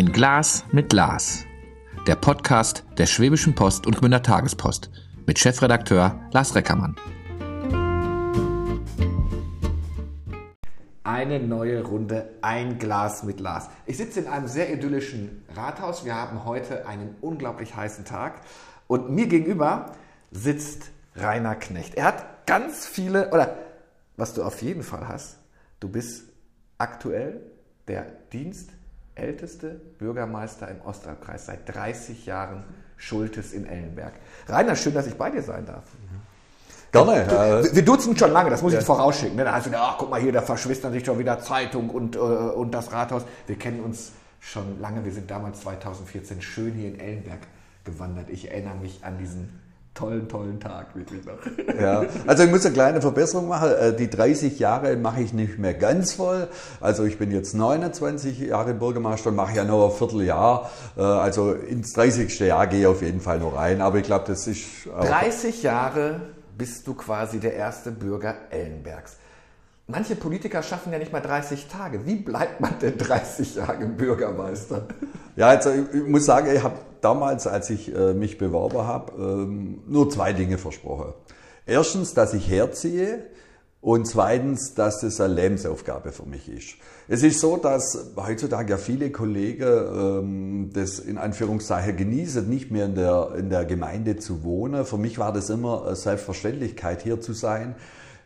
Ein Glas mit Lars. Der Podcast der Schwäbischen Post und Gmünder Tagespost mit Chefredakteur Lars Reckermann. Eine neue Runde Ein Glas mit Lars. Ich sitze in einem sehr idyllischen Rathaus. Wir haben heute einen unglaublich heißen Tag. Und mir gegenüber sitzt Rainer Knecht. Er hat ganz viele, oder was du auf jeden Fall hast, du bist aktuell der dienstälteste Bürgermeister im Ostalbkreis seit 30 Jahren Schultes in Ellenberg. Rainer, schön, dass ich bei dir sein darf. Gerne. Wir, wir duzen schon lange, das muss ja. ich vorausschicken. Ne? Da heißt es, ach, guck mal hier, da verschwistern sich schon wieder Zeitung und, äh, und das Rathaus. Wir kennen uns schon lange. Wir sind damals 2014 schön hier in Ellenberg gewandert. Ich erinnere mich an diesen tollen, tollen Tag wirklich noch. Ja, also ich muss eine kleine Verbesserung machen. Äh, die 30 Jahre mache ich nicht mehr ganz voll. Also ich bin jetzt 29 Jahre Bürgermeister und mache ja noch ein Vierteljahr. Äh, also ins 30. Jahr gehe ich auf jeden Fall noch rein. Aber ich glaube, das ist... 30 Jahre bist du quasi der erste Bürger Ellenbergs. Manche Politiker schaffen ja nicht mal 30 Tage. Wie bleibt man denn 30 Jahre Bürgermeister? Ja, also ich muss sagen, ich habe damals, als ich äh, mich beworben habe, ähm, nur zwei Dinge versprochen. Erstens, dass ich herziehe und zweitens, dass das eine Lebensaufgabe für mich ist. Es ist so, dass heutzutage ja viele Kollegen ähm, das in Anführungszeichen genießen, nicht mehr in der, in der Gemeinde zu wohnen. Für mich war das immer Selbstverständlichkeit, hier zu sein.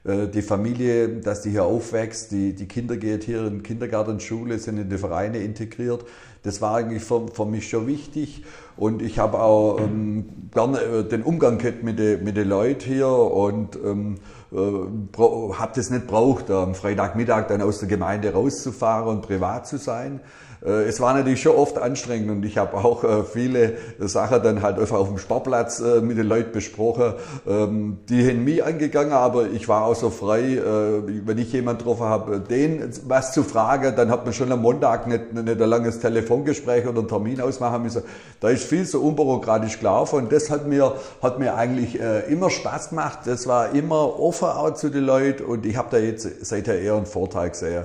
Äh, die Familie, dass die hier aufwächst, die, die Kinder geht hier in Kindergarten, Schule, sind in die Vereine integriert. Das war eigentlich für, für mich schon wichtig. Und ich habe auch ähm, gerne äh, den Umgang gehabt mit den mit den Leuten hier und ähm, äh, habe das nicht braucht, am Freitagmittag dann aus der Gemeinde rauszufahren und privat zu sein. Äh, es war natürlich schon oft anstrengend und ich habe auch äh, viele Sachen dann halt einfach auf dem Sportplatz äh, mit den Leuten besprochen. Ähm, die haben mich angegangen, aber ich war auch so frei, wenn ich jemand getroffen habe, den was zu fragen, dann hat man schon am Montag nicht, nicht ein langes Telefongespräch oder einen Termin ausmachen müssen. Da ist viel so unbürokratisch gelaufen und das hat mir, hat mir eigentlich immer Spaß gemacht. Das war immer offen auch zu den Leuten und ich habe da jetzt seither eher einen Vorteil gesehen.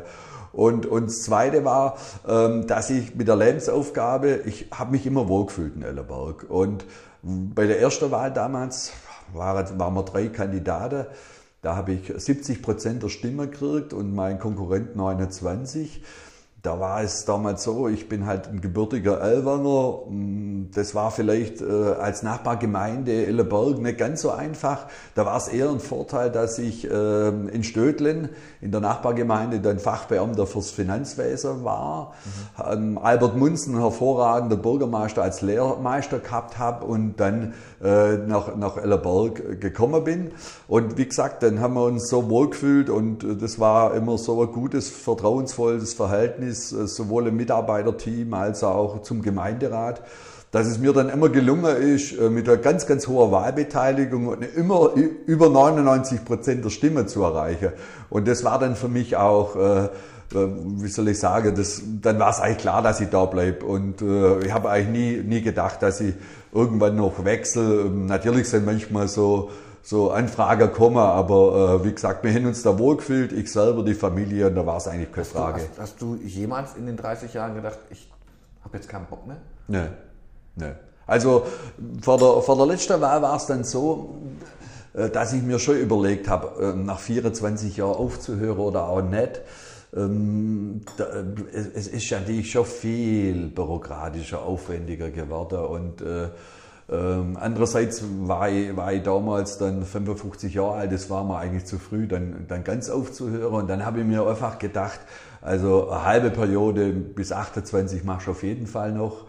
Und, und das Zweite war, ähm, dass ich mit der Lebensaufgabe, ich habe mich immer wohlgefühlt in Ellerberg. Und bei der ersten Wahl damals waren, waren wir drei Kandidaten. Da habe ich 70 Prozent der Stimme gekriegt und mein Konkurrent 29 da war es damals so, ich bin halt ein gebürtiger Elwanger. Mm, das war vielleicht äh, als Nachbargemeinde Elleberg nicht ganz so einfach. Da war es eher ein Vorteil, dass ich äh, in Stödlen, in der Nachbargemeinde, dann Fachbeamter fürs Finanzwesen war. Mhm. Ähm, Albert Munzen, hervorragender Bürgermeister, als Lehrmeister gehabt habe und dann äh, nach, nach Ellerberg gekommen bin. Und wie gesagt, dann haben wir uns so wohlgefühlt und äh, das war immer so ein gutes, vertrauensvolles Verhältnis, äh, sowohl im Mitarbeiterteam als auch zum Gemeinderat dass es mir dann immer gelungen ist, äh, mit einer ganz, ganz hoher Wahlbeteiligung und immer über 99 Prozent der Stimme zu erreichen. Und das war dann für mich auch, wie soll ich sagen, das, dann war es eigentlich klar, dass ich da bleibe. Und äh, ich habe eigentlich nie, nie gedacht, dass ich irgendwann noch wechsle. Ähm, natürlich sind manchmal so, so Anfragen kommen, aber äh, wie gesagt, wir haben uns da wohlgefühlt, ich selber, die Familie, und da war es eigentlich keine Frage. Hast du, hast, hast du jemals in den 30 Jahren gedacht, ich habe jetzt keinen Bock mehr? Nein, nein. Also vor der, vor der letzten Wahl war es dann so, äh, dass ich mir schon überlegt habe, äh, nach 24 Jahren aufzuhören oder auch nicht. Ähm, es ist ja natürlich schon viel bürokratischer, aufwendiger geworden und äh, ähm, andererseits war ich, war ich damals dann 55 Jahre alt, das war mir eigentlich zu früh, dann, dann ganz aufzuhören. Und dann habe ich mir einfach gedacht, also eine halbe Periode bis 28 machst du auf jeden Fall noch.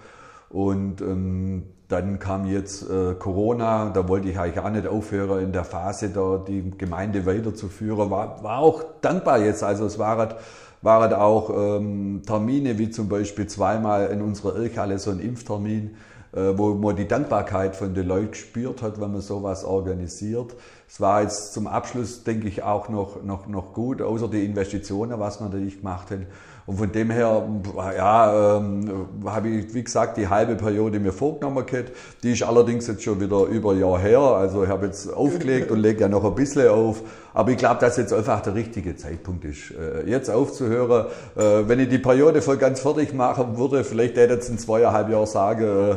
Und ähm, dann kam jetzt äh, Corona, da wollte ich eigentlich auch nicht aufhören in der Phase, da die Gemeinde weiterzuführen. War, war auch dankbar jetzt. Also es waren, waren auch ähm, Termine, wie zum Beispiel zweimal in unserer Irrhalle so ein Impftermin äh, wo man die Dankbarkeit von den Leuten gespürt hat, wenn man sowas organisiert. Es war jetzt zum Abschluss, denke ich, auch noch, noch, noch gut, außer die Investitionen, was wir natürlich gemacht haben. Und von dem her, ja, ähm, habe ich, wie gesagt, die halbe Periode mir vorgenommen gehabt. Die ist allerdings jetzt schon wieder über ein Jahr her. Also ich habe jetzt aufgelegt und lege ja noch ein bisschen auf. Aber ich glaube, dass jetzt einfach der richtige Zeitpunkt ist, äh, jetzt aufzuhören. Äh, wenn ich die Periode voll ganz fertig machen würde, vielleicht hätte ich jetzt in zweieinhalb Jahren sagen, äh,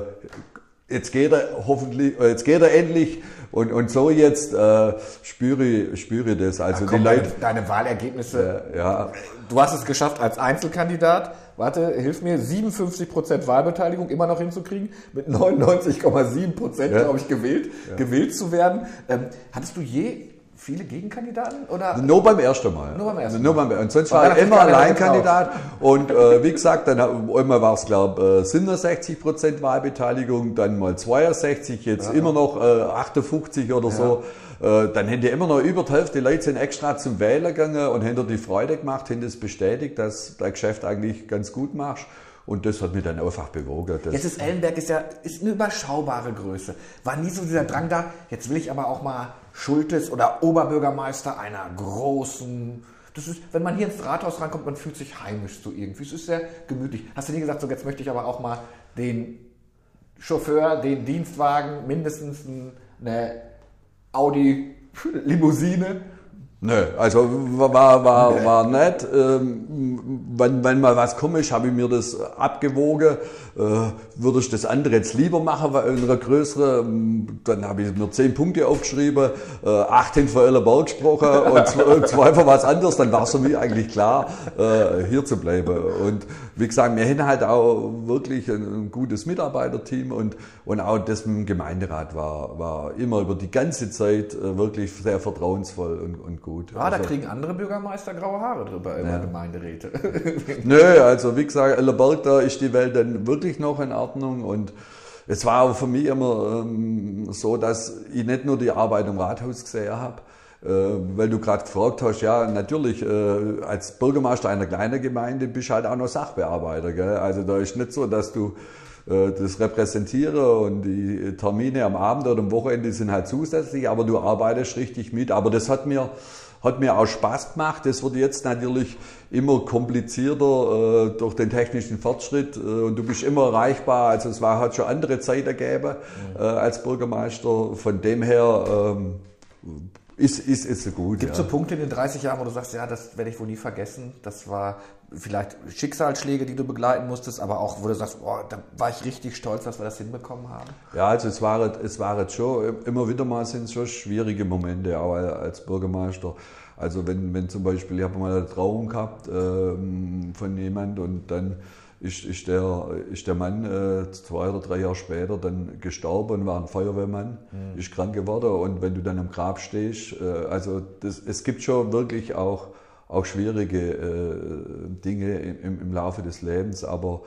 jetzt geht er hoffentlich, äh, jetzt geht er endlich. Und, und so jetzt äh, spüre, spüre das. Also die Leute, deine Wahlergebnisse. Äh, ja. Du hast es geschafft als Einzelkandidat. Warte, hilf mir, 57 Prozent Wahlbeteiligung immer noch hinzukriegen, mit 99,7 Prozent, ja. glaube ich, gewählt, ja. gewählt zu werden. Ähm, hattest du je viele Gegenkandidaten? Oder? Nur beim ersten Mal. Nur beim ersten Mal. Nur beim, und sonst war, ich immer Alleinkandidat. Und äh, wie gesagt, dann einmal war es, glaube ich, 67 Prozent Wahlbeteiligung, dann mal 62, jetzt ja. immer noch äh, 58 oder ja. so. Äh, dann die immer noch über die Hälfte Leute sind extra zum Wählen gegangen und haben die Freude gemacht, haben das bestätigt, dass dein Geschäft eigentlich ganz gut machst. Und das hat mich dann einfach bewogen. Jetzt ist Ellenberg ist ja ist eine überschaubare Größe. War nie so dieser Drang da, jetzt will ich aber auch mal Schultes oder Oberbürgermeister einer großen. Das ist, wenn man hier ins Rathaus rankommt, man fühlt sich heimisch so irgendwie. Es ist sehr gemütlich. Hast du nie gesagt, so jetzt möchte ich aber auch mal den Chauffeur, den Dienstwagen, mindestens eine Audi Limousine Nö, also war, war, war nett. Ähm, wenn, wenn mal was komisch, habe ich mir das abgewogen. Äh, würde ich das andere jetzt lieber machen, weil in einer größeren, dann habe ich mir zehn Punkte aufgeschrieben, äh, acht hin für Ellerberg gesprochen und zwei, zwei für was anderes, dann war es für mich eigentlich klar, äh, hier zu bleiben. Und wie gesagt, wir haben halt auch wirklich ein, ein gutes Mitarbeiterteam und, und auch das mit dem Gemeinderat war, war immer über die ganze Zeit äh, wirklich sehr vertrauensvoll und, und gut. Ja, also, da kriegen andere Bürgermeister graue Haare drüber, immer ja. Gemeinderäte. Nö, also wie gesagt, Ellerberg, da ist die Welt dann wirklich noch in Ordnung und es war auch für mich immer ähm, so, dass ich nicht nur die Arbeit im Rathaus gesehen habe, äh, weil du gerade gefragt hast, ja, natürlich, äh, als Bürgermeister einer kleinen Gemeinde bist du halt auch noch Sachbearbeiter. Gell? Also da ist nicht so, dass du das repräsentiere und die Termine am Abend oder am Wochenende sind halt zusätzlich, aber du arbeitest richtig mit. Aber das hat mir, hat mir auch Spaß gemacht. Das wird jetzt natürlich immer komplizierter äh, durch den technischen Fortschritt äh, und du bist immer erreichbar. Also es war, hat schon andere Zeit gegeben äh, als Bürgermeister. Von dem her ähm, ist, ist, ist gut. Gibt es ja. so Punkte in den 30 Jahren, wo du sagst, ja, das werde ich wohl nie vergessen. Das war vielleicht Schicksalsschläge, die du begleiten musstest, aber auch, wo du sagst, boah, da war ich richtig stolz, dass wir das hinbekommen haben. Ja, also es war, es war jetzt schon, immer wieder mal sind es schon schwierige Momente, auch als Bürgermeister. Also wenn, wenn zum Beispiel, ich habe mal eine Trauung gehabt ähm, von jemand und dann ist, ist, der, ist der Mann äh, zwei oder drei Jahre später dann gestorben und war ein Feuerwehrmann, mhm. ist krank geworden und wenn du dann am Grab stehst, äh, also das, es gibt schon wirklich auch, auch schwierige äh, Dinge im, im Laufe des Lebens, aber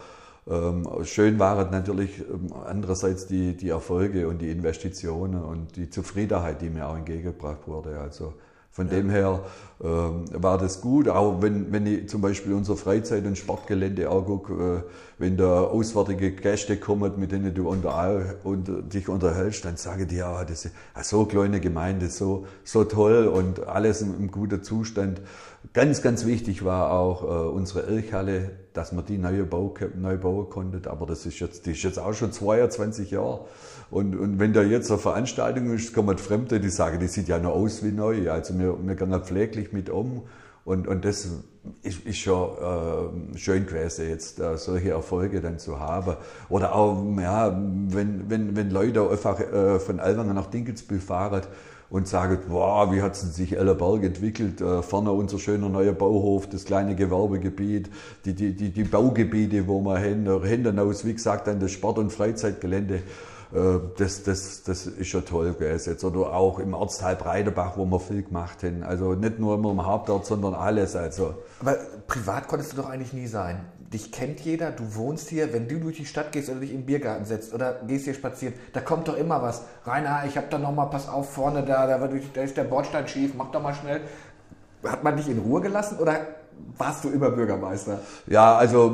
ähm, schön waren natürlich ähm, andererseits die, die Erfolge und die Investitionen und die Zufriedenheit, die mir auch entgegengebracht wurde. Also von ja. dem her war das gut. Auch wenn, wenn ich zum Beispiel unser Freizeit- und Sportgelände angucke, äh, wenn da auswärtige Gäste kommen, mit denen du unter, unter, dich unterhältst, dann sage die, ja, das ist eine so kleine Gemeinde, so, so toll und alles im, im guten Zustand. Ganz, ganz wichtig war auch äh, unsere Irchhalle, dass man die neu, bau, neu bauen konnte. Aber das ist jetzt, die ist jetzt auch schon 22 Jahre. Und, und wenn da jetzt eine Veranstaltung ist, kommen Fremde, die sagen, die sieht ja noch aus wie neu. Also wir, wir gehen pfleglich mit um. Und, und das ist, ist schon äh, schön gewesen, jetzt äh, solche Erfolge dann zu haben. Oder auch, ja, wenn, wenn, wenn Leute einfach äh, von Alwanger nach Dinkelsbühl fahren und sagen, wow, wie hat sich Ellerberg entwickelt, äh, vorne unser schöner neuer Bauhof, das kleine Gewerbegebiet, die, die, die, die Baugebiete, wo wir hin, hinten aus, wie gesagt, dann das Sport- und Freizeitgelände. Äh, das, das, das ist schon toll gewesen. Jetzt. Oder auch im Ortsteil Breidebach, wo wir viel gemacht haben. Also nicht nur immer im Hauptort, sondern alles. Also. Aber privat konntest du doch eigentlich nie sein. Dich kennt jeder, du wohnst hier, wenn du durch die Stadt gehst oder dich im Biergarten setzt oder gehst hier spazieren, da kommt doch immer was. Rainer, ich hab da nochmal, pass auf, vorne da, da, da ist der Bordstein schief, mach doch mal schnell. Hat man dich in Ruhe gelassen oder warst du immer Bürgermeister? Ja, also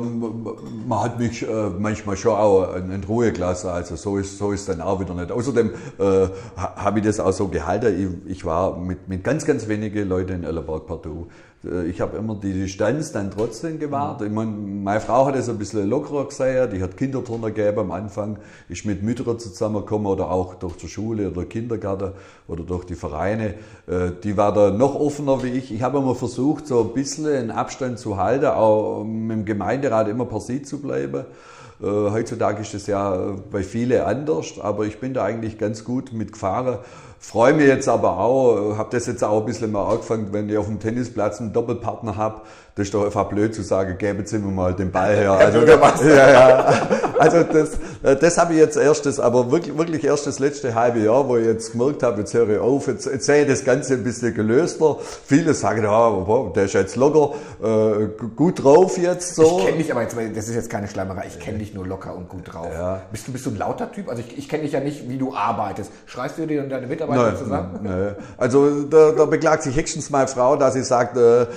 man hat mich äh, manchmal schon auch in Ruhe gelassen, also so ist so ist dann auch wieder nicht. Außerdem äh, habe ich das auch so gehalten. Ich, ich war mit, mit ganz, ganz wenigen Leuten in Ellerberg partout. Äh, ich habe immer die Distanz dann trotzdem gewahrt. Ich mein, meine Frau hat es ein bisschen lockerer gesehen, die hat Kinderturner gegeben am Anfang, ist mit Müttern zusammengekommen oder auch durch die Schule oder Kindergarten oder durch die Vereine. Äh, die war da noch offener wie ich. Ich habe immer versucht, so ein bisschen Abstand zu halten, auch mit dem Gemeinderat immer per se zu bleiben. Äh, heutzutage ist es ja bei vielen anders, aber ich bin da eigentlich ganz gut mit gefahren. Freue mich jetzt aber auch, habe das jetzt auch ein bisschen mal angefangen, wenn ich auf dem Tennisplatz einen Doppelpartner habe, das ist doch einfach blöd zu sagen, geben Sie mir mal den Ball her. Also, ja, ja. also das, das habe ich jetzt erstes, aber wirklich, wirklich erst das letzte halbe Jahr, wo ich jetzt gemerkt habe, jetzt höre ich auf, jetzt, jetzt sehe ich das Ganze ein bisschen gelöster. Viele sagen, ja, der ist jetzt locker, äh, gut drauf jetzt so. Ich kenne dich aber jetzt, das ist jetzt keine Schleimerei, ich kenne dich nur locker und gut drauf. Ja. Bist, du, bist du ein lauter Typ? Also ich, ich kenne dich ja nicht, wie du arbeitest. Schreist du dir und deine Mitarbeiter nein, zusammen? Nein. Also da, da beklagt sich höchstens meine Frau, dass sie sagt, äh, äh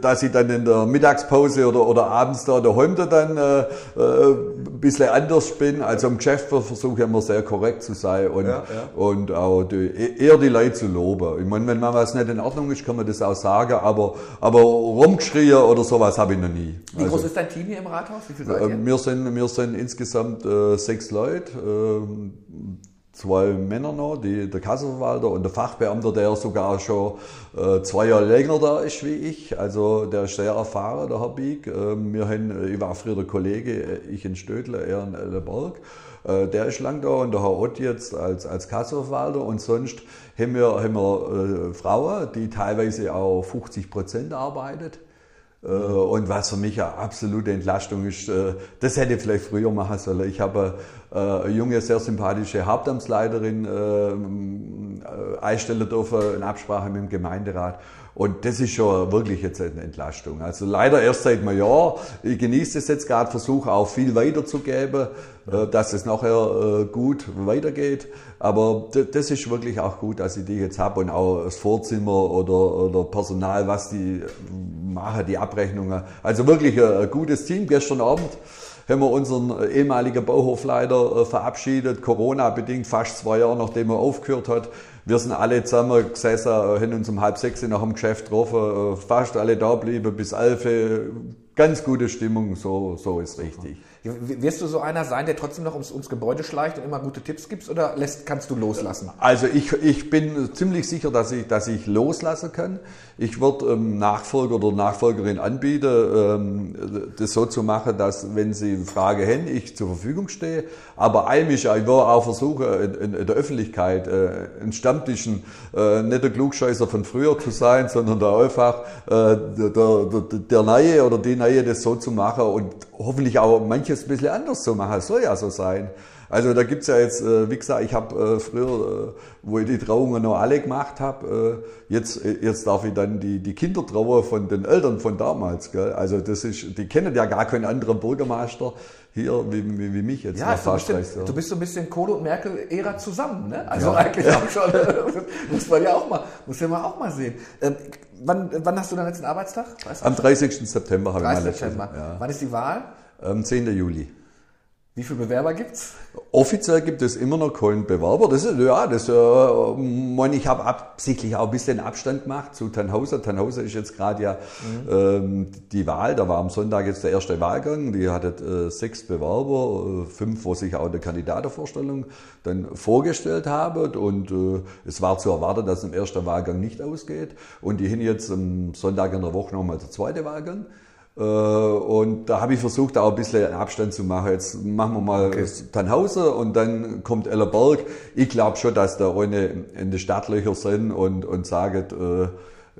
dass ich dann in der Mittagspause oder, oder abends da daheim dann äh, äh, ein bisschen anders bin. Also im Geschäft versuche ich immer sehr korrekt zu sein und, ja, ja. und auch die, eher die Leute zu loben. Ich meine, wenn man was nicht in Ordnung ist, kann man das auch sagen, aber, aber rumgeschrien oder sowas habe ich noch nie. Wie also, groß ist dein Team hier im Rathaus? Wie viel seid ihr? Äh, wir sind, wir sind insgesamt äh, sechs Leute. Äh, zwei Männer noch, die, der Kassenverwalter und der Fachbeamter, der sogar schon äh, zwei Jahre länger da ist wie ich. Also der ist sehr erfahren, der Herr Bieg. Äh, wir haben, ich war früher der Kollege, äh, ich in Stödle, er in Elleberg. Äh, der ist lang da und der Herr Ott jetzt als, als Kassenverwalter und sonst haben wir, haben wir äh, Frauen, die teilweise auch 50 Prozent arbeitet. Äh, und was für mich eine absolute Entlastung ist, äh, das hätte ich vielleicht früher machen sollen. Ich habe äh, eine junge, sehr sympathische Hauptamtsleiterin einstellen dürfen in Absprache mit dem Gemeinderat. Und das ist schon wirklich jetzt eine Entlastung. Also leider erst seit einem Jahr. Ich genieße es jetzt gerade, versuche auch viel weiterzugeben, ja. dass es nachher gut weitergeht. Aber das ist wirklich auch gut, dass ich die jetzt habe und auch das Vorzimmer oder, oder Personal, was die machen, die Abrechnungen. Also wirklich ein gutes Team. Gestern Abend haben wir unseren ehemaligen Bauhofleiter äh, verabschiedet, Corona-bedingt, fast zwei Jahre nachdem er aufgehört hat. Wir sind alle zusammen gesessen, äh, haben uns um halb sechs nach dem Geschäft getroffen, äh, fast alle da blieben bis elf. Ganz gute Stimmung, so, so ist richtig. Wirst du so einer sein, der trotzdem noch ums, ums Gebäude schleicht und immer gute Tipps gibt oder lässt, kannst du loslassen? Also ich, ich bin ziemlich sicher, dass ich, dass ich loslassen kann. Ich würde ähm, Nachfolger oder Nachfolgerin anbieten, ähm, das so zu machen, dass wenn sie Frage haben, ich zur Verfügung stehe. Aber eigentlich, ich würde auch versuchen, in, in der Öffentlichkeit äh, ein Stammtischen, äh, nicht der Klugscheißer von früher zu sein, sondern da einfach äh, der, der, der Neue oder die Neue das so zu machen und hoffentlich auch manches ein bisschen anders zu machen. Es soll ja so sein. Also da gibt's ja jetzt, äh, wie gesagt, ich habe äh, früher, äh, wo ich die Trauungen noch alle gemacht habe, jetzt, jetzt darf ich dann die, die Kindertrauer von den Eltern von damals. Gell? Also das ist, die kennen ja gar keinen anderen Bürgermeister hier wie, wie, wie mich jetzt. Ja, du bist, bisschen, du bist so ein bisschen Kohle und Merkel-Ära zusammen. Ne? Also ja. eigentlich auch schon, muss man ja auch mal, muss ja mal auch mal sehen. Ähm, wann, wann hast du deinen letzten Arbeitstag? Weißt Am 30. September habe ich meinen letzten. Ja. Wann ist die Wahl? Am 10. Juli. Wie viele Bewerber gibt's? Offiziell gibt es immer noch keinen Bewerber. Das ist, ja, das, äh, mein, ich habe absichtlich auch ein bisschen Abstand gemacht zu Tannhauser. Tannhauser ist jetzt gerade ja mhm. ähm, die Wahl. Da war am Sonntag jetzt der erste Wahlgang. Die hatte äh, sechs Bewerber, äh, fünf, wo sich auch eine Kandidatenvorstellung dann vorgestellt haben. Und äh, es war zu erwarten, dass im ersten Wahlgang nicht ausgeht. Und die hin jetzt am Sonntag in der Woche nochmal der zweite Wahlgang. Äh, und da habe ich versucht, auch ein bisschen Abstand zu machen. Jetzt machen wir mal okay. Tannhauser und dann kommt Ellerberg. Ich glaube schon, dass da eine in die Stadtlöcher sind und, und sagen,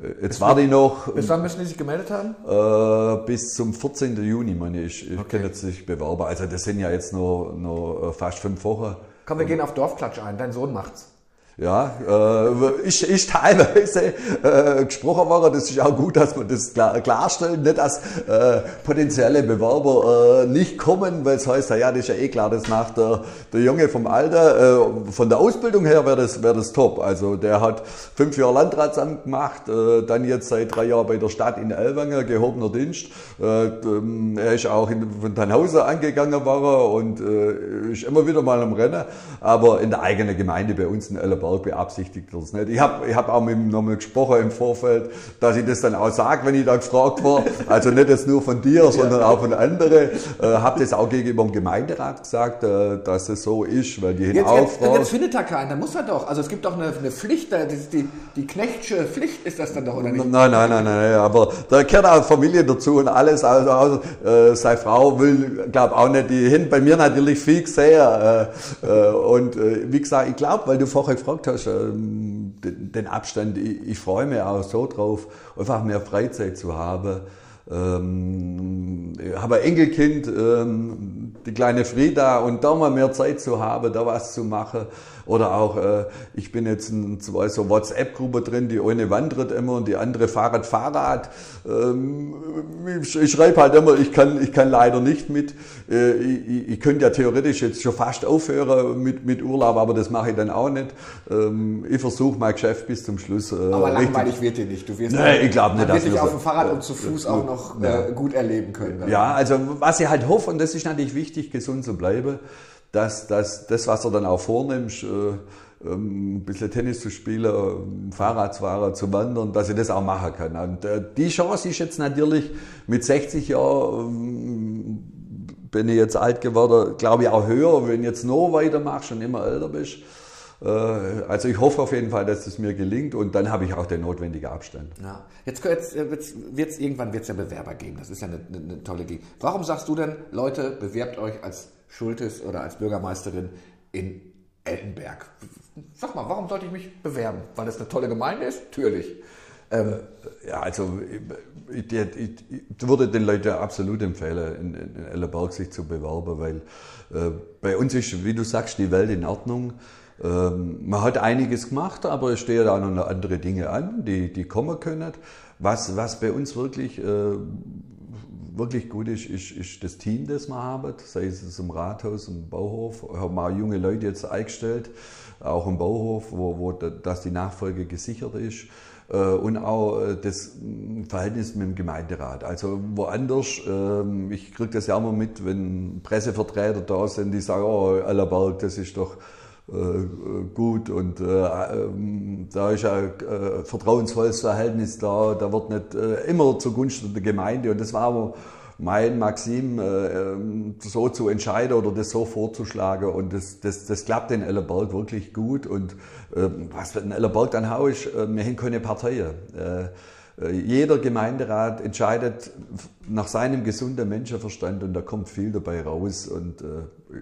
äh, jetzt bis warte ich noch. Bis wann müssen die sich gemeldet haben? Äh, bis zum 14. Juni, meine ich. Ich okay. kann jetzt sich bewerben. Also das sind ja jetzt nur, nur fast fünf Wochen. Komm, wir gehen auf Dorfklatsch ein. Dein Sohn macht's. Ja, äh, ich, ich teilweise äh, gesprochen war, das ist auch gut, dass man das klar, klarstellen, nicht dass äh, potenzielle Bewerber äh, nicht kommen, weil es heißt, ja, das ist ja eh klar, das macht der, der Junge vom Alter. Äh, von der Ausbildung her wäre das, wäre das top. Also der hat fünf Jahre Landratsamt gemacht, äh, dann jetzt seit drei Jahren bei der Stadt in Elwanger, gehobener Dienst. Äh, ähm, er ist auch in, von Tannhauser angegangen war er und äh, ist immer wieder mal am Rennen, aber in der eigenen Gemeinde bei uns in Ellenberg Berg beabsichtigt das nicht. Ich habe ich hab auch mit ihm nochmal gesprochen im Vorfeld, dass ich das dann auch sage, wenn ich da gefragt war. Also nicht jetzt nur von dir, sondern auch von anderen. Äh, habe das auch gegenüber dem Gemeinderat gesagt, äh, dass es so ist, weil die jetzt, jetzt, jetzt findet da keinen, da muss er doch. Also es gibt doch eine, eine Pflicht, die, die Knechtsche Pflicht ist das dann doch, oder nicht? Nein, nein, nein, nein, aber da gehört auch Familie dazu und alles. Also, also äh, seine Frau will, glaube auch nicht, die hin bei mir natürlich viel sehr. Äh, äh, und äh, wie gesagt, ich glaube, weil du vorher gefragt gesagt hast, ähm, den Abstand, ich, ich freue mich auch so drauf, einfach mehr Freizeit zu haben. Ähm, ich habe ein Enkelkind, ähm, die kleine Frieda, und da mal mehr Zeit zu haben, da was zu machen. Oder auch, äh, ich bin jetzt in zwei so WhatsApp-Gruppe drin, die eine wandert immer und die andere Fahrrad, Fahrrad. Ähm, ich, ich schreibe halt immer, ich kann, ich kann leider nicht mit. Äh, ich, ich könnte ja theoretisch jetzt schon fast aufhören mit, mit Urlaub, aber das mache ich dann auch nicht. Ähm, ich versuche mein Geschäft bis zum Schluss. Äh, aber langweilig wird dir nicht. Du wirst nee, ich glaube nicht, dass auf dem Fahrrad und zu Fuß auch noch ja. äh, gut erleben können. Ja, also was ich halt hoffe, und das ist natürlich wichtig, gesund zu bleiben, dass, dass das, was er dann auch vornimmst, äh, ähm, ein bisschen Tennis zu spielen, Fahrradfahrer zu wandern, dass ich das auch machen kann. Und äh, die Chance ist jetzt natürlich mit 60 Jahren, ähm, bin ich jetzt alt geworden, glaube ich auch höher, wenn du jetzt noch weitermachst und immer älter bist. Äh, also ich hoffe auf jeden Fall, dass es mir gelingt und dann habe ich auch den notwendigen Abstand. Ja. Jetzt, jetzt wird's, irgendwann wird es ja Bewerber geben. Das ist ja eine, eine tolle Gegend. Warum sagst du denn, Leute, bewerbt euch als Schultes oder als Bürgermeisterin in Eltenberg. Sag mal, warum sollte ich mich bewerben? Weil das eine tolle Gemeinde ist? Natürlich. Ähm, ja, also ich, ich, ich, würde den Leuten absolut empfehlen, in, in Ellenberg sich zu bewerben, weil äh, bei uns ist, wie du sagst, die Welt in Ordnung. Ähm, man hat einiges gemacht, aber es stehen auch noch andere Dinge an, die, die kommen können. Was, was bei uns wirklich äh, wirklich gut ist, ist, ist das Team, das wir haben, sei es im Rathaus, im Bauhof. Wir haben auch junge Leute jetzt eingestellt, auch im Bauhof, wo, wo dass die Nachfolge gesichert ist. Äh, und auch äh, das Verhältnis mit dem Gemeinderat. Also woanders, ähm, ich kriege das ja immer mit, wenn Pressevertreter da sind, die sagen, oh, Allerberg, das ist doch gut und äh, ähm, da ist ein äh, vertrauensvolles Verhältnis da, da wird nicht äh, immer zugunsten der Gemeinde. Und das war aber mein Maxim, äh, ähm, so zu entscheiden oder das so vorzuschlagen. Und das, das, das klappt in Ellerberg wirklich gut. Und äh, was in Ellerberg dann hau ist, wir haben keine Parteien. Jeder Gemeinderat entscheidet nach seinem gesunden Menschenverstand und da kommt viel dabei raus und äh,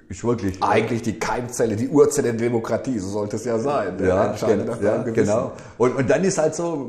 ist wirklich eigentlich die Keimzelle, die Urzelle der Demokratie, so sollte es ja sein. Ja, gen ja genau. Und, und dann ist halt so,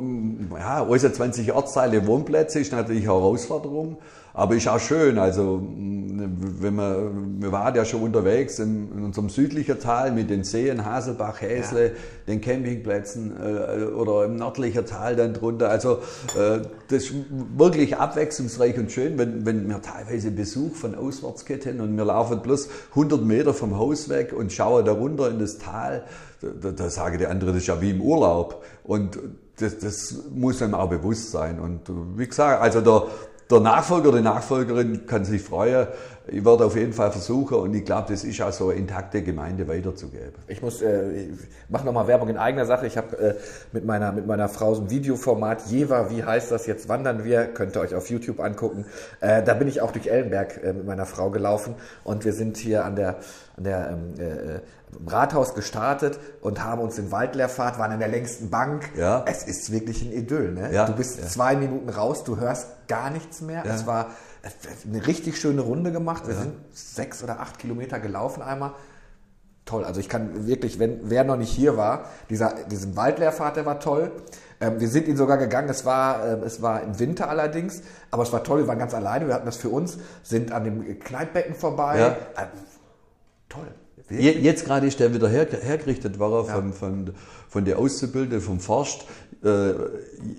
ja, unser 20 Ortsteile Wohnplätze ist natürlich eine Herausforderung. Aber ist auch schön, also wenn man, wir waren ja schon unterwegs in, in unserem südlichen Tal mit den Seen, Haselbach, Häsle, ja. den Campingplätzen äh, oder im nördlichen Tal dann drunter. Also äh, das ist wirklich abwechslungsreich und schön, wenn, wenn wir teilweise Besuch von Auswärtsketten und wir laufen bloß 100 Meter vom Haus weg und schauen da runter in das Tal. Da, da sagen die anderen, das ist ja wie im Urlaub. Und das, das muss einem auch bewusst sein. Und wie gesagt, also der, der Nachfolger, die Nachfolgerin kann sich freuen. Ich werde auf jeden Fall versuchen und ich glaube, das ist auch so eine intakte Gemeinde weiterzugeben. Ich muss, äh, ich mache nochmal Werbung in eigener Sache. Ich habe äh, mit, meiner, mit meiner Frau so ein Videoformat, Jeva, wie heißt das jetzt, wandern wir, könnt ihr euch auf YouTube angucken. Äh, da bin ich auch durch Ellenberg äh, mit meiner Frau gelaufen und wir sind hier an der, an der ähm, äh, im Rathaus gestartet und haben uns den Waldleerfahrt, waren an der längsten Bank. Ja. Es ist wirklich ein Idyll. Ne? Ja. Du bist ja. zwei Minuten raus, du hörst gar nichts mehr. Ja. Es war eine richtig schöne Runde gemacht. Wir sind sechs oder acht Kilometer gelaufen einmal. Toll. Also ich kann wirklich, wenn wer noch nicht hier war, dieser diesen Waldleerfahrt, der war toll. Ähm, wir sind ihn sogar gegangen. Es war äh, es war im Winter allerdings, aber es war toll. Wir waren ganz alleine. Wir hatten das für uns, sind an dem Kneippbecken vorbei. Ja. Äh, Jetzt gerade ist der wieder her, hergerichtet worden ja. von, von, von der Auszubildenden vom Forst. Äh,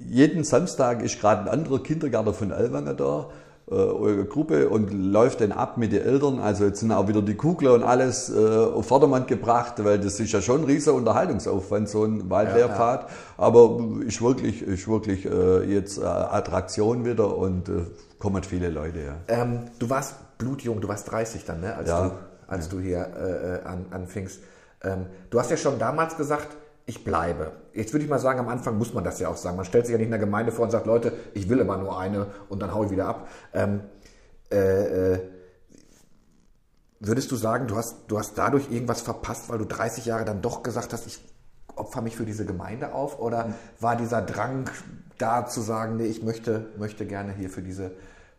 jeden Samstag ist gerade ein anderer Kindergarten von Elwanger da äh, Gruppe und läuft dann ab mit den Eltern. Also jetzt sind auch wieder die Kugler und alles äh, auf Vordermann gebracht, weil das ist ja schon ein riesiger Unterhaltungsaufwand, so ein Waldlehrpfad. Ja, ja. Aber ist wirklich, ist wirklich äh, jetzt äh, Attraktion wieder und äh, kommen viele Leute. Ja. Ähm, du warst blutjung, du warst 30 dann, ne? als, ja. du, als du hier äh, äh, an, anfingst. Ähm, du hast ja schon damals gesagt, ich bleibe. Jetzt würde ich mal sagen, am Anfang muss man das ja auch sagen. Man stellt sich ja nicht in der Gemeinde vor und sagt, Leute, ich will immer nur eine und dann haue ich wieder ab. Ähm, äh, äh, würdest du sagen, du hast, du hast dadurch irgendwas verpasst, weil du 30 Jahre dann doch gesagt hast, ich opfer mich für diese Gemeinde auf? Oder war dieser Drang da zu sagen, nee, ich möchte, möchte gerne hier für diese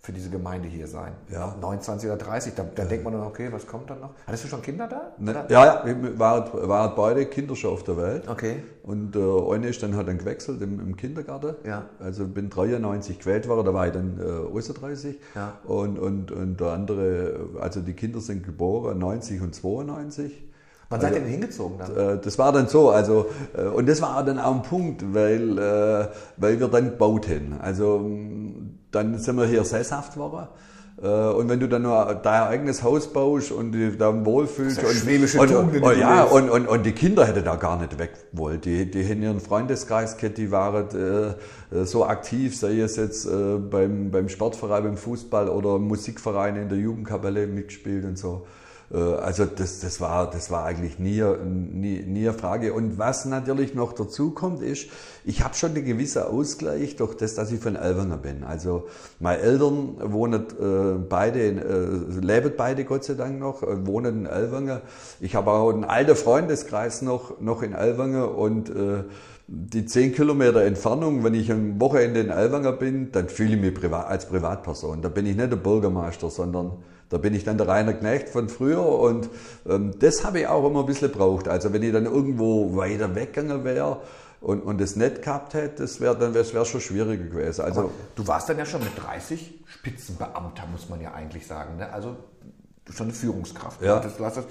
für diese Gemeinde hier sein. Ja. 29 oder 30, da, da denkt man dann, okay, was kommt dann noch? Hattest du schon Kinder da? Ne, ja, ja, waren, waren beide Kinder schon auf der Welt. Okay. Und äh, eine ist dann halt dann gewechselt im, im Kindergarten. Ja. Also bin 93 gewählt worden, da war ich dann äh, 30. Ja. Und, und, und der andere, also die Kinder sind geboren 90 und 92. Wann seid ihr denn hingezogen dann? Äh, das war dann so, also, äh, und das war dann auch ein Punkt, weil, äh, weil wir dann gebaut haben. Also, dann sind wir hier sesshaft geworden. Und wenn du dann nur dein eigenes Haus baust und dich da wohlfühlst und, schwäbische und, und, und, ja, und, und, und die Kinder hätten da gar nicht weg wollen. Die, die haben ihren Freundeskreis gehabt, die waren äh, so aktiv, sei es jetzt äh, beim, beim Sportverein, beim Fußball oder Musikverein in der Jugendkapelle mitgespielt und so. Äh, also das, das, war, das war eigentlich nie, nie, nie eine Frage. Und was natürlich noch dazu kommt, ist, ich habe schon einen gewissen Ausgleich durch das, dass ich von Elwanger bin. Also meine Eltern wohnen äh, beide, äh, leben beide Gott sei Dank noch, äh, wohnen in Elwanger. Ich habe auch einen alten Freundeskreis noch, noch in Elwanger und äh, die zehn Kilometer Entfernung, wenn ich am Wochenende in Elwanger bin, dann fühle ich mich privat, als Privatperson. Da bin ich nicht der Bürgermeister, sondern da bin ich dann der Rainer Knecht von früher und ähm, das habe ich auch immer ein bisschen gebraucht. Also wenn ich dann irgendwo weiter weggegangen wäre und, und das nicht gehabt hätte, das wäre dann wär schon schwieriger gewesen. Also, Aber du warst dann ja schon mit 30 Spitzenbeamter, muss man ja eigentlich sagen. Ne? Also schon eine Führungskraft. Ja. Das, das,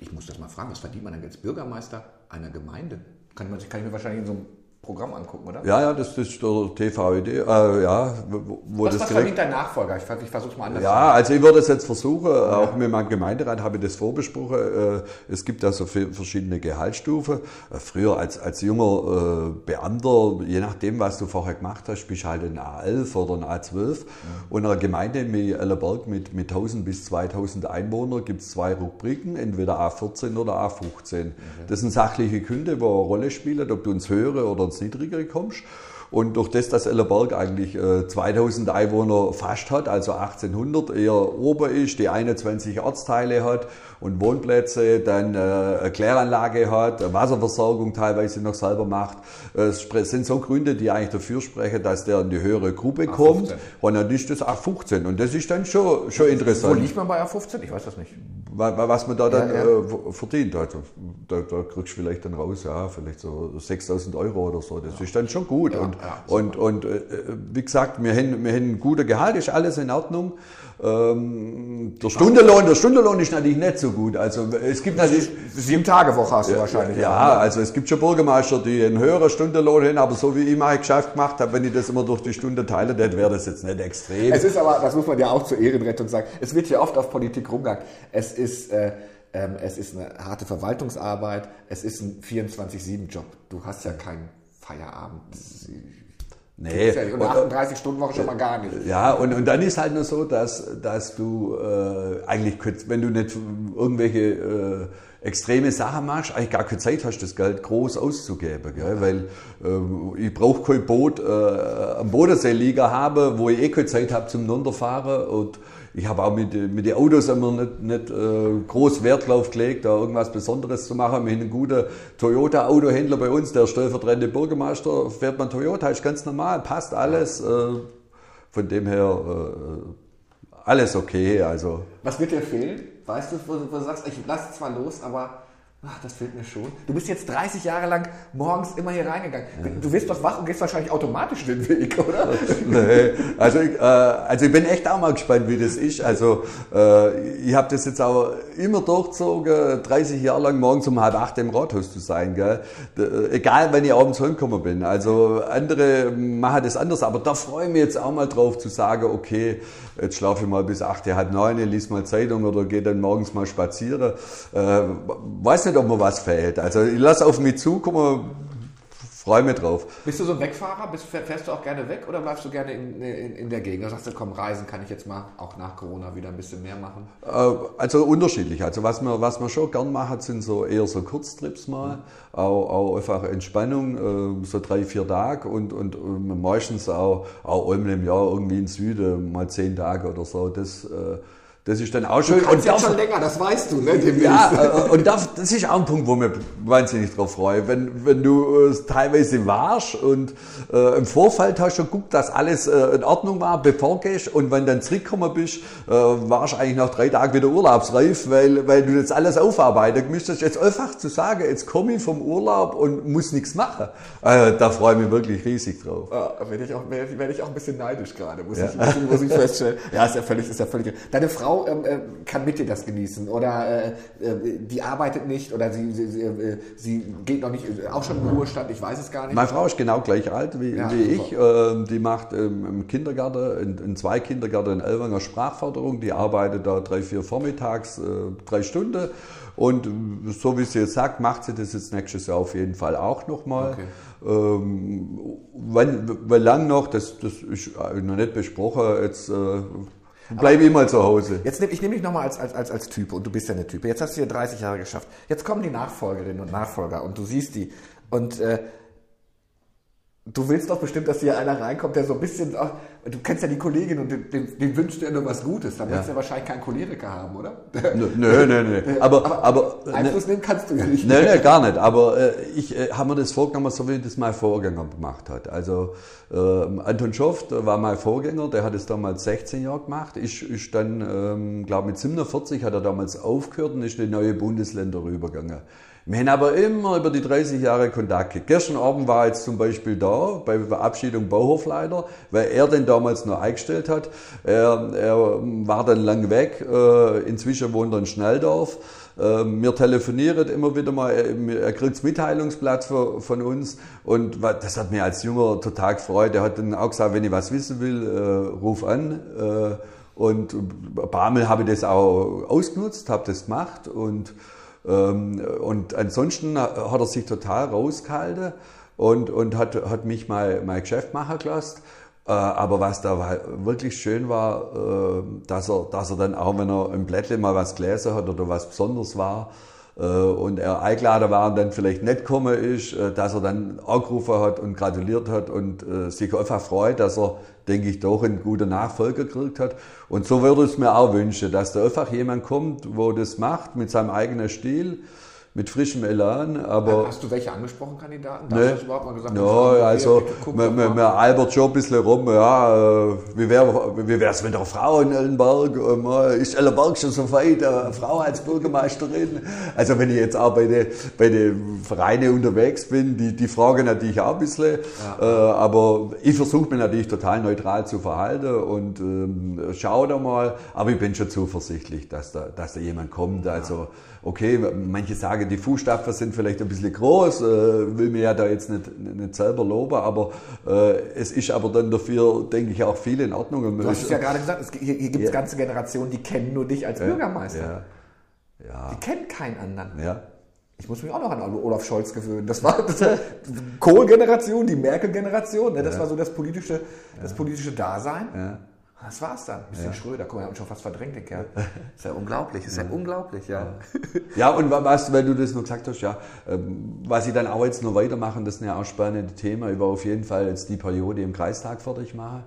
ich muss das mal fragen, was verdient man denn als Bürgermeister einer Gemeinde? Kann, man, kann ich mir wahrscheinlich in so einem Programm angucken, oder? Ja, ja, das, ist der TVED, äh, ja, wo was, das was direkt... dein Nachfolger? Ich, ich versuche es mal anders. Ja, also ich würde es jetzt versuchen, ja. auch mit meinem Gemeinderat habe ich das vorbesprochen. Äh, es gibt da so verschiedene Gehaltsstufen. Äh, früher als, als junger äh, Beamter, je nachdem, was du vorher gemacht hast, bist du halt ein A11 oder ein A12. Ja. Und in einer Gemeinde wie Ellerberg mit, mit 1000 bis 2000 Einwohnern gibt es zwei Rubriken, entweder A14 oder A15. Okay. Das sind sachliche Künde, wo eine Rolle spielen, ob du ins höhere oder ins niedrigere kommst. Und durch das, dass Ellerberg eigentlich äh, 2000 Einwohner fast hat, also 1800 eher ober ist, die 21 Ortsteile hat und Wohnplätze, dann äh, eine Kläranlage hat, Wasserversorgung teilweise noch selber macht, äh, es sind so Gründe, die eigentlich dafür sprechen, dass der in die höhere Gruppe kommt. Und dann ist das A15 und das ist dann schon, schon interessant. Wo liegt man bei A15? Ich weiß das nicht. Was man da dann ja, ja. Äh, verdient. Also, da, da kriegst du vielleicht dann raus, ja, vielleicht so 6000 Euro oder so. Das ja. ist dann schon gut. und und, und äh, wie gesagt, wir haben, wir haben ein guter Gehalt, ist alles in Ordnung. Ähm, der Stundenlohn, der Stundenlohn ist natürlich nicht so gut. Also es gibt natürlich sieben Tage Woche hast du ja, wahrscheinlich. Ja, ja, also es gibt schon Bürgermeister, die einen höheren Stundenlohn haben, aber so wie ich mein Geschäft gemacht habe, wenn ich das immer durch die Stunde teile, dann wäre das jetzt nicht extrem. Es ist aber, das muss man ja auch zur Ehrenrettung sagen. Es wird ja oft auf Politik rumgegangen. Es ist äh, ähm, es ist eine harte Verwaltungsarbeit, es ist ein 24-7-Job. Du hast ja keinen Feierabend. Nee. Ja und 38 Stunden Woche schon mal gar nicht. Ja, und, und dann ist halt nur so, dass, dass du äh, eigentlich, wenn du nicht irgendwelche äh, extreme Sachen machst, eigentlich gar keine Zeit hast, das Geld groß auszugeben. Gell? Ja. Weil äh, ich brauche kein Boot äh, am Bodensee liegen haben, wo ich eh keine Zeit habe zum Runterfahren und ich habe auch mit, mit den Autos immer nicht, nicht äh, groß Wert drauf gelegt, da irgendwas Besonderes zu machen. Wir haben einen guten Toyota-Autohändler bei uns, der stellvertretende Bürgermeister, fährt man Toyota, ist ganz normal, passt alles. Äh, von dem her äh, alles okay. Also. Was wird dir fehlen? Weißt du, wo, wo du sagst, ich lasse zwar los, aber Ach, das fehlt mir schon. Du bist jetzt 30 Jahre lang morgens immer hier reingegangen. Du wirst doch wach und gehst wahrscheinlich automatisch den Weg, oder? nee, also ich, äh, also ich bin echt auch mal gespannt, wie das ist. Also äh, ich habe das jetzt auch immer durchgezogen, 30 Jahre lang morgens um halb acht im Rathaus zu sein. Gell? Äh, egal, wenn ich abends heimgekommen bin. Also andere machen das anders, aber da freue ich mich jetzt auch mal drauf zu sagen, okay, jetzt schlafe ich mal bis acht, halb neun, lies mal Zeitung oder gehe dann morgens mal spazieren. Äh, weiß nicht, ob mir was fehlt. Also ich lasse auf mich zukommen, freue mich drauf. Bist du so ein Wegfahrer? Bist, fährst du auch gerne weg oder bleibst du gerne in, in, in der Gegend? Da sagst du, komm, reisen kann ich jetzt mal auch nach Corona wieder ein bisschen mehr machen? Äh, also unterschiedlich. Also was wir, was wir schon gern machen, sind so eher so Kurztrips mal. Mhm. Auch, auch einfach Entspannung, äh, so drei, vier Tage und, und meistens auch, auch einmal im Jahr irgendwie in Süden, mal zehn Tage oder so. Das, äh, das ist dann auch schön. Du und ja schon länger, das weißt du, ne? Ja, äh, und das, das ist auch ein Punkt, wo mir wahnsinnig drauf freue. Wenn, wenn du äh, teilweise warst und äh, im Vorfeld hast du geguckt, dass alles äh, in Ordnung war, bevor du gehst, und wenn du dann zurückgekommen bist, äh, warst du eigentlich nach drei Tagen wieder urlaubsreif, weil, weil du jetzt alles aufarbeiten müsstest. Jetzt einfach zu sagen, jetzt komme ich vom Urlaub und muss nichts machen, äh, da freue ich mich wirklich riesig drauf. Ja, werde ich, auch, werde ich auch ein bisschen neidisch gerade, muss, ja. ich, muss ich feststellen. Ja, ist ja völlig, ist ja völlig. Deine Frau ähm, äh, kann mit dir das genießen oder äh, äh, die arbeitet nicht oder sie, sie, sie, äh, sie, geht noch nicht, auch schon im Ruhestand, ich weiß es gar nicht. Meine Frau ist genau gleich alt wie, ja, wie ich. Ähm, die macht ähm, im Kindergarten, in, in, zwei Kindergärten in Elwanger Sprachförderung. Die arbeitet da drei, vier vormittags, äh, drei Stunden. Und so wie sie jetzt sagt, macht sie das jetzt nächstes Jahr auf jeden Fall auch nochmal. Okay. Ähm, wenn, wenn lang noch, das, das ist noch nicht besprochen, jetzt äh, Bleib immer zu Hause. Jetzt nehm, ich nehme dich nochmal als, als, als, als Typ und du bist ja eine Type. Jetzt hast du hier 30 Jahre geschafft. Jetzt kommen die Nachfolgerinnen und Nachfolger und du siehst die. Und äh, Du willst doch bestimmt, dass hier einer reinkommt, der so ein bisschen, ach, du kennst ja die Kollegin und dem, dem wünschst du ja nur was Gutes. Dann ja. willst du ja wahrscheinlich keinen Choleriker haben, oder? Nö, nö, nö. nö. Aber, aber, aber, ne Einfluss nehmen kannst du ja nicht. Nö, nö, gar nicht. Aber äh, ich äh, habe mir das vorgenommen, so wie das mein Vorgänger gemacht hat. Also äh, Anton Schoft war mein Vorgänger, der hat es damals 16 Jahre gemacht. Ich, ich dann, ähm, glaube mit 47 hat er damals aufgehört und ist in neue Bundesländer rübergegangen. Wir haben aber immer über die 30 Jahre Kontakt gehabt. Gestern Abend war jetzt zum Beispiel da, bei Verabschiedung Bauhofleiter, weil er den damals noch eingestellt hat. Er, er war dann lang weg, äh, inzwischen wohnt er in Schnelldorf. Äh, wir telefonieren immer wieder mal, er kriegt Mitteilungsblatt von uns und das hat mir als Junger total gefreut. Er hat dann auch gesagt, wenn ich was wissen will, äh, ruf an. Und ein paar Mal habe ich das auch ausgenutzt, habe das gemacht und ähm, und ansonsten hat er sich total rausgehalten und, und hat, hat mich mal mein Geschäft machen gelassen. Äh, aber was da wirklich schön war, äh, dass er, dass er dann auch, wenn er im Blättle mal was gelesen hat oder was Besonderes war, und er eingeladen war und dann vielleicht nicht gekommen ist, dass er dann angerufen hat und gratuliert hat und sich einfach freut, dass er denke ich, doch einen guten Nachfolger gekriegt hat. Und so würde ich es mir auch wünschen, dass da einfach jemand kommt, wo das macht mit seinem eigenen Stil mit frischem Elan. Aber Hast du welche angesprochen, Kandidaten? Ne, du überhaupt mal gesagt, ja, also man, man, man albert schon ein bisschen rum, ja, äh, wie wäre wie wär's mit der Frau in Ellenberg? Ähm, ist Ellenberg schon so weit, eine Frau als Bürgermeisterin? Also wenn ich jetzt auch bei den bei den Vereinen unterwegs bin, die, die fragen natürlich auch ein bisschen, ja. äh, aber ich versuche mich natürlich total neutral zu verhalten und ähm, schau da mal, aber ich bin schon zuversichtlich, dass da, dass da jemand kommt, also okay, manche sagen, die Fußstapfen sind vielleicht ein bisschen groß, äh, will mir ja da jetzt nicht, nicht selber loben, aber äh, es ist aber dann dafür, denke ich, auch viel in Ordnung. Und du hast es ja gerade gesagt, es, hier, hier gibt es ja. ganze Generationen, die kennen nur dich als ja. Bürgermeister. Ja. ja. Die kennen keinen anderen. Ja. Ich muss mich auch noch an Olaf Scholz gewöhnen. Das war die Kohl-Generation, die Merkel-Generation. Ne? Das war so das politische, das politische Dasein. Das war's dann. Ein bisschen ja. Schröder. Guck mal, er hat schon fast verdrängt, den Kerl. Ist ja unglaublich, ist ja, ja unglaublich, ja. Ja, und was, weil du das noch gesagt hast, ja, ähm, was ich dann auch jetzt noch weitermachen, das ist ja auch spannende Thema. Ich war auf jeden Fall jetzt die Periode im Kreistag fertig machen.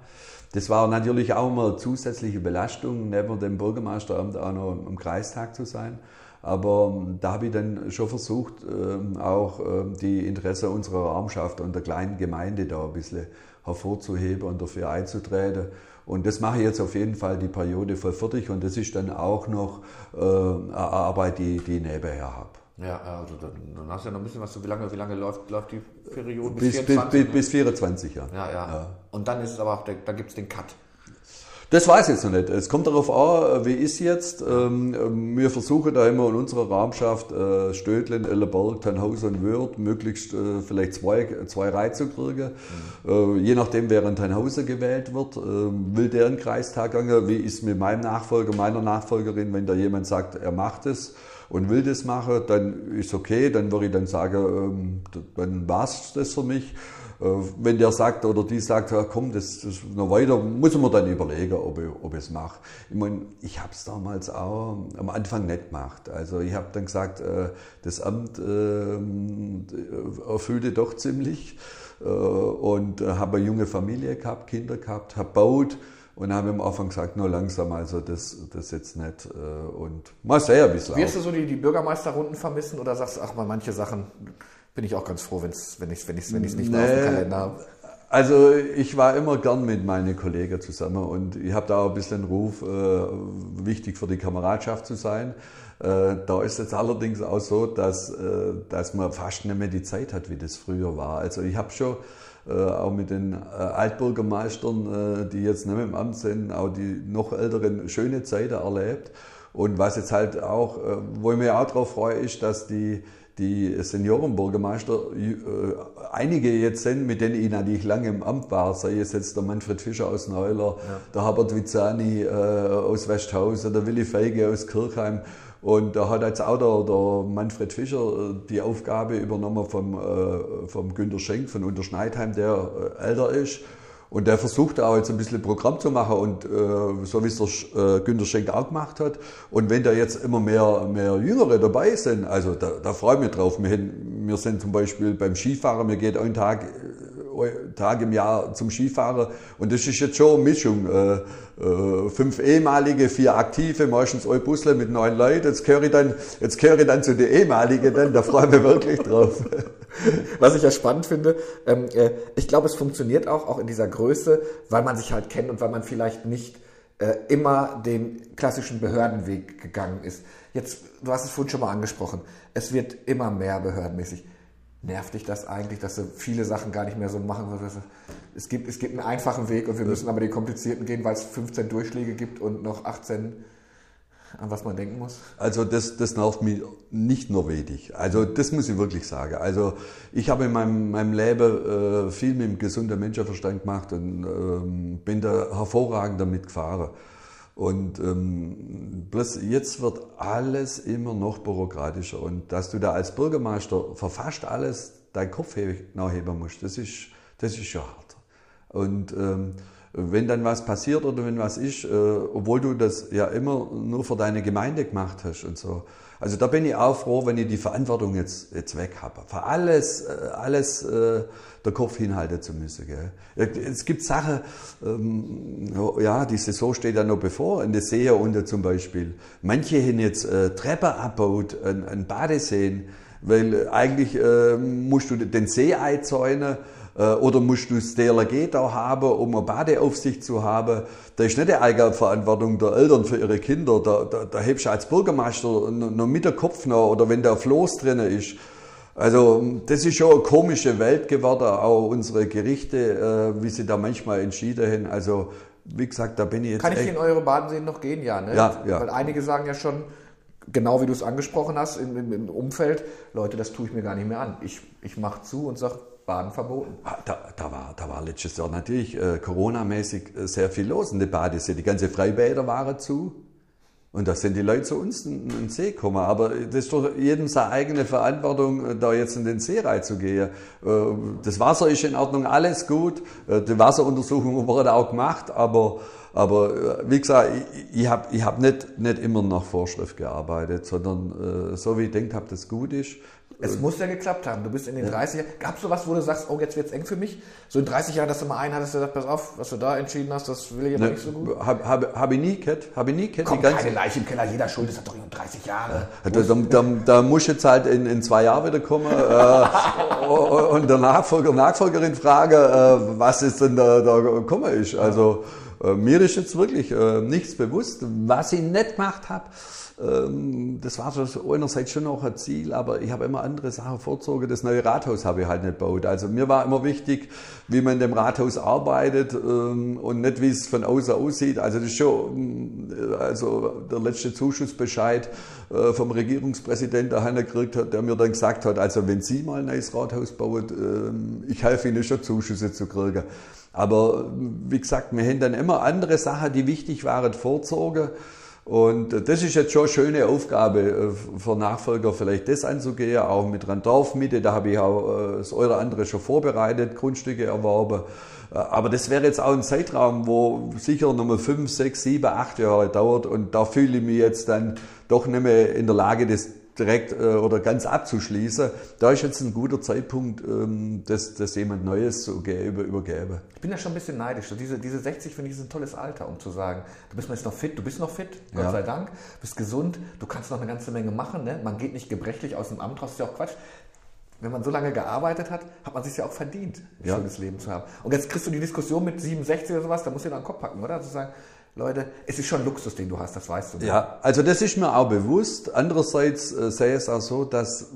Das war natürlich auch immer zusätzliche Belastung, neben dem Bürgermeisteramt auch noch im Kreistag zu sein. Aber ähm, da habe ich dann schon versucht, ähm, auch die Interesse unserer Raumschaft und der kleinen Gemeinde da ein bisschen hervorzuheben und dafür einzutreten. Und das mache ich jetzt auf jeden Fall die Periode voll fertig und das ist dann auch noch äh, eine Arbeit, die, die ich nebenher habe. Ja, also dann, hast du ja noch ein bisschen was. Wie lange, wie lange läuft, läuft die Periode? Bis, bis, 24, bis, bis 24, ja. Ja, ja. ja. Und dann ist es aber, da gibt es den Cut. Das weiß ich jetzt noch nicht. Es kommt darauf an, wie ist jetzt. Ähm, wir versuchen da immer in unserer Rahmschaft äh, Stödlen, Ellerberg, Tannhausen und Wörth möglichst äh, vielleicht zwei, zwei Reihe zu kriegen. Mhm. Je nachdem, wer in Tannhausen gewählt wird, ähm, will der in den Kreistag gehen. Wie ist mit meinem Nachfolger, meiner Nachfolgerin, wenn da jemand sagt, er macht es und will das machen, dann ist okay. Dann würde ich dann sagen, ähm, dann war es das für mich. Äh, wenn der sagt oder die sagt, ja, komm, das, das noch weiter, muss man dann überlegen, ob ich, ob ich es mache. Ich meine, ich habe es damals auch am Anfang nicht gemacht. Also ich habe dann gesagt, äh, das Amt äh, erfüllte doch ziemlich und habe eine junge Familie gehabt, Kinder gehabt, habe gebaut und habe am Anfang gesagt, nur langsam, also das, das jetzt nicht. Und mal sehen, wie es läuft. Wirst du so die, die Bürgermeisterrunden vermissen oder sagst du, ach mal, manche Sachen bin ich auch ganz froh, wenn's, wenn ich es wenn ich's, wenn ich's nicht nee, mehr auf dem Kalender habe. Also ich war immer gern mit meinen Kollegen zusammen und ich habe da auch ein bisschen den Ruf, äh, wichtig für die Kameradschaft zu sein. Äh, da ist es allerdings auch so, dass, äh, dass man fast nicht mehr die Zeit hat, wie das früher war. Also ich habe schon äh, auch mit den äh, Altbürgermeistern, äh, die jetzt nicht mehr im Amt sind, auch die noch älteren schöne Zeiten erlebt. Und was jetzt halt auch, wo ich mich auch darauf freue, ist, dass die die Seniorenbürgermeister, äh, einige jetzt sind, mit denen ich natürlich lange im Amt war, sei es jetzt der Manfred Fischer aus Neuler, ja. der Herbert Vizani äh, aus Westhausen, der Willi Feige aus Kirchheim. Und da hat jetzt auch der, der Manfred Fischer äh, die Aufgabe übernommen vom, äh, vom Günter Schenk von Unterschneidheim, der äh, älter ist. Und der versucht auch jetzt ein bisschen Programm zu machen und äh, so wie es der äh, Günter Schenk auch gemacht hat. Und wenn da jetzt immer mehr, mehr Jüngere dabei sind, also da, da freue ich mich drauf. Wir, wir sind zum Beispiel beim Skifahren, mir geht einen Tag Tag im Jahr zum Skifahren. Und das ist jetzt schon eine Mischung. Äh, äh, fünf ehemalige, vier aktive, meistens ein Busle mit neun Leuten. Jetzt gehöre ich dann, jetzt gehöre ich dann zu den ehemaligen, dann, da freue ich mich wirklich drauf. Was ich ja spannend finde, ähm, äh, ich glaube, es funktioniert auch, auch in dieser Größe, weil man sich halt kennt und weil man vielleicht nicht äh, immer den klassischen Behördenweg gegangen ist. Jetzt, du hast es vorhin schon mal angesprochen, es wird immer mehr behördenmäßig. Nervt dich das eigentlich, dass du viele Sachen gar nicht mehr so machen würdest? Es gibt, es gibt einen einfachen Weg und wir müssen aber die komplizierten gehen, weil es 15 Durchschläge gibt und noch 18, an was man denken muss? Also das, das nervt mich nicht nur wenig. Also das muss ich wirklich sagen. Also ich habe in meinem, meinem Leben äh, viel mit dem gesunden Menschenverstand gemacht und ähm, bin da hervorragend damit gefahren. Und ähm, bloß jetzt wird alles immer noch bürokratischer. Und dass du da als Bürgermeister verfasst alles deinen Kopf nachheben musst, das ist, das ist schon hart. Und ähm, wenn dann was passiert oder wenn was ist, äh, obwohl du das ja immer nur für deine Gemeinde gemacht hast und so. Also da bin ich auch froh, wenn ich die Verantwortung jetzt, jetzt weg habe. Für alles, äh, alles äh, der Kopf hinhalten zu müssen. Gell. Es gibt Sachen, ähm, ja, die Saison steht ja noch bevor, in der See unten zum Beispiel. Manche haben jetzt äh, Treppen abgebaut, ein, ein Badeseen, weil eigentlich äh, musst du den See einzäunen äh, oder musst du das DLRG da haben, um eine Badeaufsicht zu haben. Da ist nicht die Eigenverantwortung der Eltern für ihre Kinder. Da, da, da hebst du als Bürgermeister noch mit der Kopf noch oder wenn der Floß drin ist. Also das ist schon eine komische Welt geworden, auch unsere Gerichte, äh, wie sie da manchmal entschieden haben. Also wie gesagt, da bin ich jetzt. Kann ich in eure Badenseen noch gehen? Ja, ne? Ja, ja. Weil einige sagen ja schon, genau wie du es angesprochen hast, im, im, im, Umfeld, Leute, das tue ich mir gar nicht mehr an. Ich, ich mache zu und sage, Baden verboten. Ah, da, da, war, da war letztes Jahr natürlich äh, Corona-mäßig äh, sehr viel los in der Badesee. Die ganze Freibäder waren zu. Und da sind die Leute zu uns in den See gekommen. Aber das ist doch jedem seine eigene Verantwortung, da jetzt in den See reinzugehen. Äh, das Wasser ist in Ordnung, alles gut. Äh, die Wasseruntersuchung wurde auch gemacht, aber, aber äh, wie gesagt, ich, ich habe ich hab nicht, nicht immer nach Vorschrift gearbeitet, sondern so wie ich denkt habe, das gut ist. Es muss ja geklappt haben. Du bist in den ja. 30 Jahren. Gab es sowas, wo du sagst, oh, jetzt wird es eng für mich? So in 30 Jahren, dass du mal einen hattest, der sagt, pass auf, was du da entschieden hast, das will ich aber ne, nicht so gut. Habe hab, hab ich nie gehabt. Habe ich nie gehabt. Kommt keine Leiche im Keller, jeder schuld, das hat doch nur 30 Jahre. Ja, da, da, da, muss jetzt halt in, in zwei Jahren wieder kommen äh, und der Nachfolger, Nachfolgerin fragen, äh, was ist denn da, da gekommen ist. Also, äh, mir ist jetzt wirklich äh, nichts bewusst. Was ich nicht gemacht habe, ähm, das war so einerseits schon noch ein Ziel, aber ich habe immer andere Sachen vorzogen. Das neue Rathaus habe ich halt nicht gebaut. Also mir war immer wichtig, wie man in dem Rathaus arbeitet ähm, und nicht wie es von außen aussieht. Also das ist schon, äh, also der letzte Zuschussbescheid äh, vom Regierungspräsidenten, der Hanna gekriegt hat, der mir dann gesagt hat, also wenn Sie mal ein neues Rathaus bauen, ähm, ich helfe Ihnen schon Zuschüsse zu kriegen. Aber wie gesagt, wir haben dann immer andere Sachen, die wichtig waren, vorzogen. Und das ist jetzt schon eine schöne Aufgabe äh, für Nachfolger, vielleicht das anzugehen, auch mit einer Dorfmitte. Da habe ich auch äh, das eure andere schon vorbereitet, Grundstücke erworben. Äh, aber das wäre jetzt auch ein Zeitraum, wo sicher nochmal fünf, sechs, sieben, acht Jahre dauert. Und da fühle ich mich jetzt dann doch nicht mehr in der Lage, das direkt äh, oder ganz abzuschließen. Da ist jetzt ein guter Zeitpunkt, ähm, das, das jemand Neues zu über, übergeben. Ich bin ja schon ein bisschen neidisch. So diese, diese 60 finde ich ist ein tolles Alter, um zu sagen, du bist jetzt noch fit, du bist noch fit, Gott ja. sei Dank, bist gesund, du kannst noch eine ganze Menge machen. Ne? Man geht nicht gebrechlich aus dem Amt raus, ist ja auch Quatsch wenn man so lange gearbeitet hat, hat man sich ja auch verdient, ein ja. schönes Leben zu haben. Und jetzt kriegst du die Diskussion mit 67 oder sowas, da musst du dir dann den Kopf packen, oder? Also sagen, Leute, es ist schon Luxus, den du hast, das weißt du. Ne? Ja, also das ist mir auch bewusst. Andererseits äh, sehe ich es auch so, dass,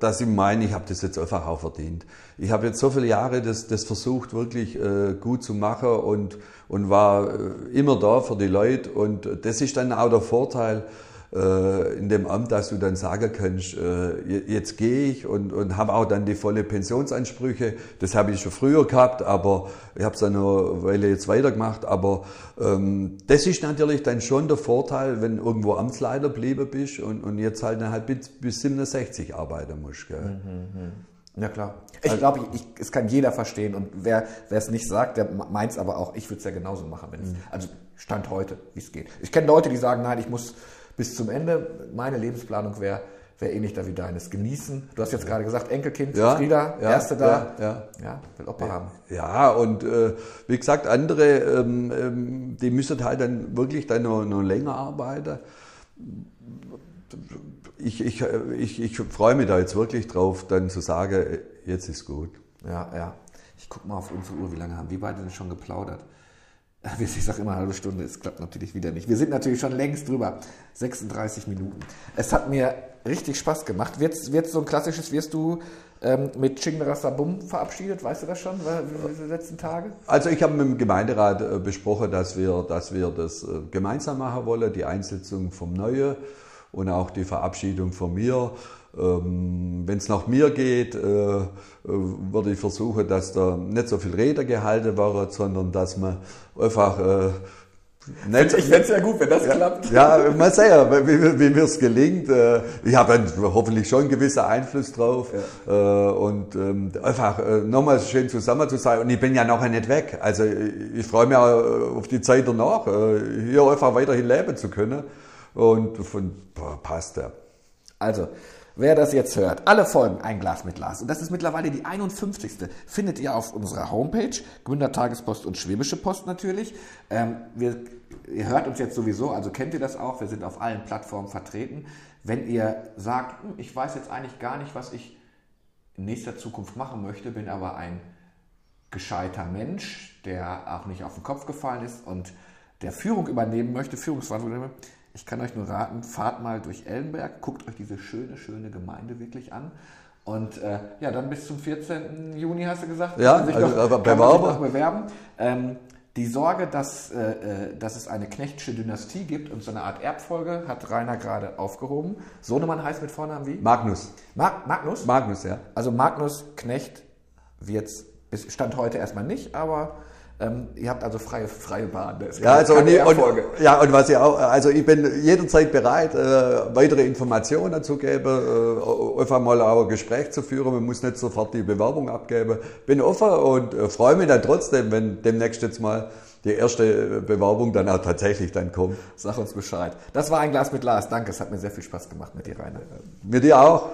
dass ich meine, ich habe das jetzt einfach auch verdient. Ich habe jetzt so viele Jahre das, das versucht, wirklich äh, gut zu machen und, und war äh, immer da für die Leute. Und das ist dann auch der Vorteil, äh, in dem Amt, dass du dann sagen kannst, äh, jetzt gehe ich und, und habe auch dann die volle Pensionsansprüche. Das habe ich schon früher gehabt, aber ich habe es dann noch eine Weile jetzt weitergemacht. Aber ähm, das ist natürlich dann schon der Vorteil, wenn irgendwo Amtsleiter blieben bist und, und jetzt halt, dann halt bis, bis 67 arbeiten musst. Gell? Mhm, mhm. Ja klar. Ich also, glaube, ich, es kann jeder verstehen und wer es nicht sagt, der meint es aber auch. Ich würde es ja genauso machen, wenn es, mhm. also Stand heute, wie es geht. Ich kenne Leute, die sagen, nein, ich muss bis zum Ende. Meine Lebensplanung wäre wäre ähnlich da wie deines. Genießen. Du hast jetzt gerade gesagt, Enkelkind, ja, Frieda, ja, erste da. Ja, ja. ja will Opa haben. Ja, und äh, wie gesagt, andere, ähm, ähm, die müssen halt dann wirklich dann noch, noch länger arbeiten. Ich, ich, ich, ich freue mich da jetzt wirklich drauf, dann zu sagen, jetzt ist gut. Ja, ja. Ich gucke mal auf unsere Uhr, wie lange haben wir beide denn schon geplaudert? Ich sage immer eine halbe Stunde, es klappt natürlich wieder nicht. Wir sind natürlich schon längst drüber. 36 Minuten. Es hat mir richtig Spaß gemacht. Wird es so ein klassisches, wirst du ähm, mit Chingdara Sabum verabschiedet? Weißt du das schon, die letzten Tage? Also ich habe mit dem Gemeinderat äh, besprochen, dass wir, dass wir das äh, gemeinsam machen wollen, die Einsetzung vom Neue und auch die Verabschiedung von mir. Ähm, Wenn es nach mir geht, äh, äh, würde ich versuchen, dass da nicht so viel Rede gehalten wird, sondern dass man einfach äh, nicht, ich fände es ja gut, wenn das ja, klappt. Ja, mal sehen, wie, wie mir es gelingt. Ich habe hoffentlich schon einen gewissen Einfluss drauf. Ja. Und ähm, einfach nochmal schön zusammen zu sein. Und ich bin ja nachher nicht weg. Also ich freue mich auch auf die Zeit danach, hier einfach weiterhin leben zu können. Und von boah, passt ja. Also, Wer das jetzt hört, alle Folgen Ein Glas mit Glas, und das ist mittlerweile die 51. findet ihr auf unserer Homepage, Gründer Tagespost und Schwäbische Post natürlich. Ähm, wir, ihr hört uns jetzt sowieso, also kennt ihr das auch, wir sind auf allen Plattformen vertreten. Wenn ihr sagt, hm, ich weiß jetzt eigentlich gar nicht, was ich in nächster Zukunft machen möchte, bin aber ein gescheiter Mensch, der auch nicht auf den Kopf gefallen ist und der Führung übernehmen möchte, Führungsverantwortung ich kann euch nur raten, fahrt mal durch Ellenberg, guckt euch diese schöne, schöne Gemeinde wirklich an. Und äh, ja, dann bis zum 14. Juni hast du gesagt, ja, kann sich also, doch, kann man sich noch bewerben. Ähm, die Sorge, dass, äh, äh, dass es eine knechtsche Dynastie gibt und so eine Art Erbfolge, hat Rainer gerade aufgehoben. Sohnemann heißt mit Vornamen wie? Magnus. Ma Magnus? Magnus, ja. Also Magnus Knecht wird es, stand heute erstmal nicht, aber ähm, ihr habt also freie, freie Bahn. ja, also und, und, ja, und was ich auch, also ich bin jederzeit bereit, äh, weitere Informationen zu geben, äh, einfach mal auch ein Gespräch zu führen. Man muss nicht sofort die Bewerbung abgeben. Bin offen und äh, freue mich dann trotzdem, wenn demnächst jetzt mal die erste Bewerbung dann auch tatsächlich dann kommt. Sag uns Bescheid. Das war ein Glas mit Lars. Danke, es hat mir sehr viel Spaß gemacht mit dir, Rainer. Mit dir auch.